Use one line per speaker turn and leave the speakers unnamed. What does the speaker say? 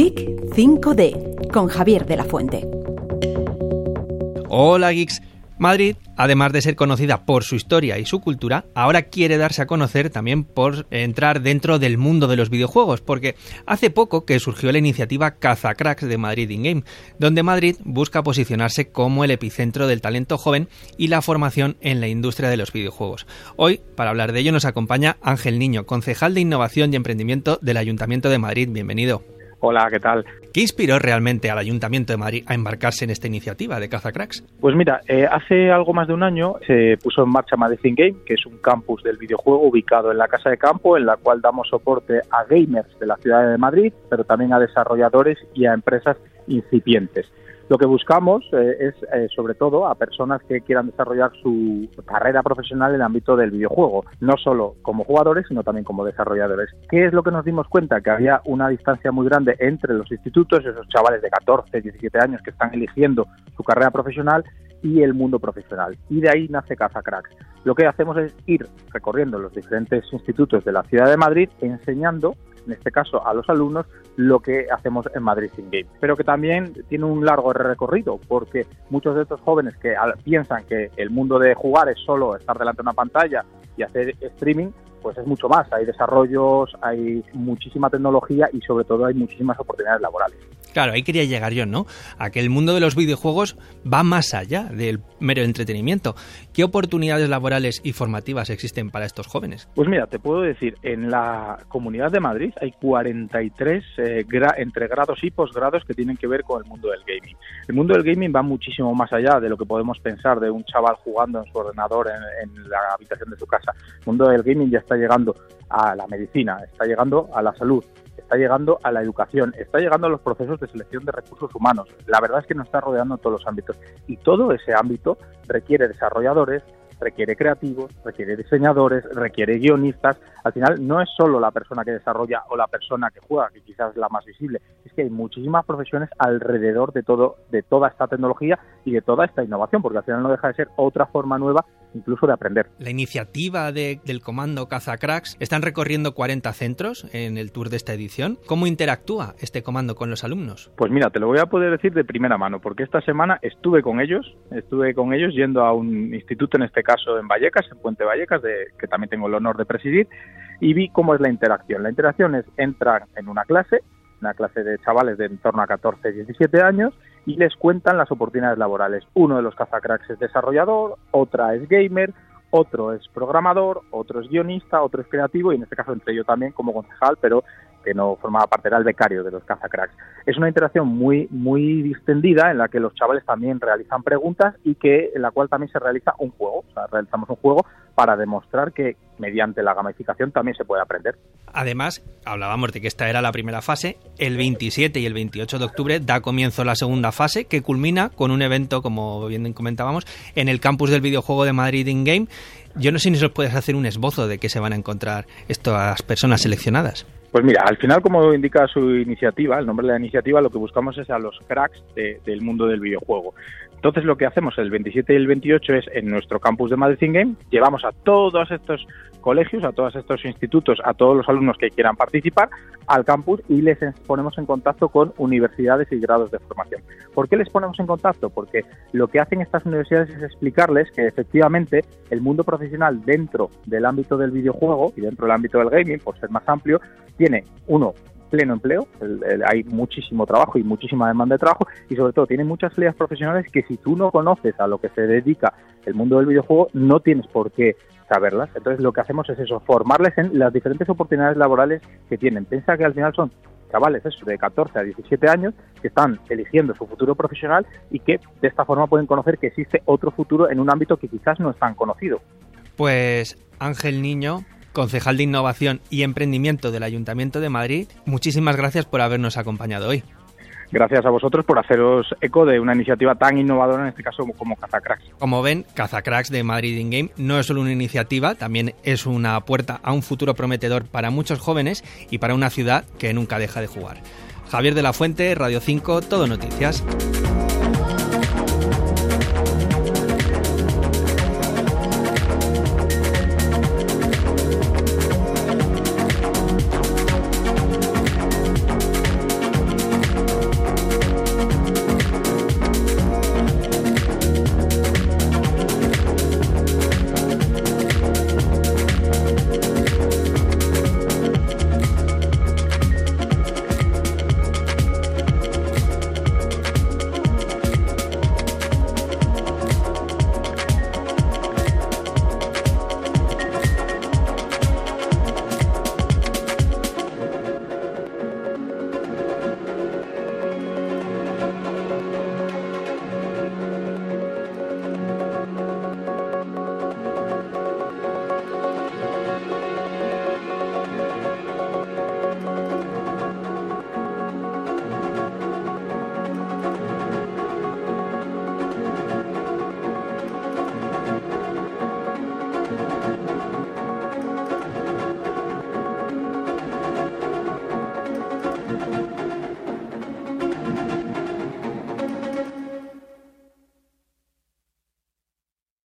Geek 5D con Javier de la Fuente.
Hola geeks. Madrid, además de ser conocida por su historia y su cultura, ahora quiere darse a conocer también por entrar dentro del mundo de los videojuegos, porque hace poco que surgió la iniciativa Cazacracks de Madrid In-Game, donde Madrid busca posicionarse como el epicentro del talento joven y la formación en la industria de los videojuegos. Hoy, para hablar de ello, nos acompaña Ángel Niño, concejal de Innovación y Emprendimiento del Ayuntamiento de Madrid. Bienvenido.
Hola, ¿qué tal?
¿Qué inspiró realmente al Ayuntamiento de Madrid a embarcarse en esta iniciativa de Cazacracks?
Pues mira, eh, hace algo más de un año se puso en marcha Madrid Game, que es un campus del videojuego ubicado en la Casa de Campo, en la cual damos soporte a gamers de la ciudad de Madrid, pero también a desarrolladores y a empresas incipientes. Lo que buscamos eh, es, eh, sobre todo, a personas que quieran desarrollar su carrera profesional en el ámbito del videojuego, no solo como jugadores, sino también como desarrolladores. ¿Qué es lo que nos dimos cuenta? Que había una distancia muy grande entre los institutos, esos chavales de 14, 17 años que están eligiendo su carrera profesional, y el mundo profesional. Y de ahí nace Caza Cracks. Lo que hacemos es ir recorriendo los diferentes institutos de la ciudad de Madrid enseñando en este caso a los alumnos, lo que hacemos en Madrid Sin Game. Pero que también tiene un largo recorrido, porque muchos de estos jóvenes que piensan que el mundo de jugar es solo estar delante de una pantalla y hacer streaming, pues es mucho más. Hay desarrollos, hay muchísima tecnología y sobre todo hay muchísimas oportunidades laborales.
Claro, ahí quería llegar yo, ¿no? A que el mundo de los videojuegos va más allá del mero entretenimiento. ¿Qué oportunidades laborales y formativas existen para estos jóvenes?
Pues mira, te puedo decir, en la Comunidad de Madrid hay 43 eh, entre grados y posgrados que tienen que ver con el mundo del gaming. El mundo del gaming va muchísimo más allá de lo que podemos pensar de un chaval jugando en su ordenador en, en la habitación de su casa. El mundo del gaming ya está llegando a la medicina, está llegando a la salud, está llegando a la educación, está llegando a los procesos de selección de recursos humanos. La verdad es que nos está rodeando en todos los ámbitos y todo ese ámbito requiere desarrolladores, requiere creativos, requiere diseñadores, requiere guionistas. Al final no es solo la persona que desarrolla o la persona que juega, que quizás es la más visible, es que hay muchísimas profesiones alrededor de todo de toda esta tecnología y de toda esta innovación, porque al final no deja de ser otra forma nueva incluso de aprender.
La iniciativa del comando Cazacracks están recorriendo 40 centros en el tour de esta edición. ¿Cómo interactúa este comando con los alumnos?
Pues mira, te lo voy a poder decir de primera mano, porque esta semana estuve con ellos, estuve con ellos yendo a un instituto, en este caso en Vallecas, en Puente Vallecas, de, que también tengo el honor de presidir, y vi cómo es la interacción. La interacción es entrar en una clase, una clase de chavales de en torno a 14, 17 años, y les cuentan las oportunidades laborales. Uno de los cazacracks es desarrollador, otra es gamer, otro es programador, otro es guionista, otro es creativo y en este caso entre yo también como concejal, pero que no formaba parte, era el becario de los cazacracks. Es una interacción muy, muy distendida en la que los chavales también realizan preguntas y que en la cual también se realiza un juego. O sea, realizamos un juego para demostrar que mediante la gamificación también se puede aprender.
Además, hablábamos de que esta era la primera fase. El 27 y el 28 de octubre da comienzo la segunda fase que culmina con un evento, como bien comentábamos, en el campus del videojuego de Madrid In Game. Yo no sé si nos puedes hacer un esbozo de qué se van a encontrar estas personas seleccionadas.
Pues mira, al final, como indica su iniciativa, el nombre de la iniciativa, lo que buscamos es a los cracks del mundo del videojuego. Entonces, lo que hacemos el 27 y el 28 es en nuestro campus de Madrid Game, llevamos a todos estos colegios, a todos estos institutos, a todos los alumnos que quieran participar al campus y les ponemos en contacto con universidades y grados de formación. ¿Por qué les ponemos en contacto? Porque lo que hacen estas universidades es explicarles que efectivamente el mundo profesional dentro del ámbito del videojuego y dentro del ámbito del gaming, por ser más amplio, tiene uno pleno empleo, hay muchísimo trabajo y muchísima demanda de trabajo y sobre todo tiene muchas salidas profesionales que si tú no conoces a lo que se dedica el mundo del videojuego no tienes por qué saberlas. Entonces lo que hacemos es eso, formarles en las diferentes oportunidades laborales que tienen. Piensa que al final son chavales eso, de 14 a 17 años que están eligiendo su futuro profesional y que de esta forma pueden conocer que existe otro futuro en un ámbito que quizás no es tan conocido.
Pues Ángel Niño, concejal de Innovación y Emprendimiento del Ayuntamiento de Madrid, muchísimas gracias por habernos acompañado hoy.
Gracias a vosotros por haceros eco de una iniciativa tan innovadora, en este caso como Cazacracks.
Como ven, Cazacracks de Madrid In Game no es solo una iniciativa, también es una puerta a un futuro prometedor para muchos jóvenes y para una ciudad que nunca deja de jugar. Javier de la Fuente, Radio 5, Todo Noticias.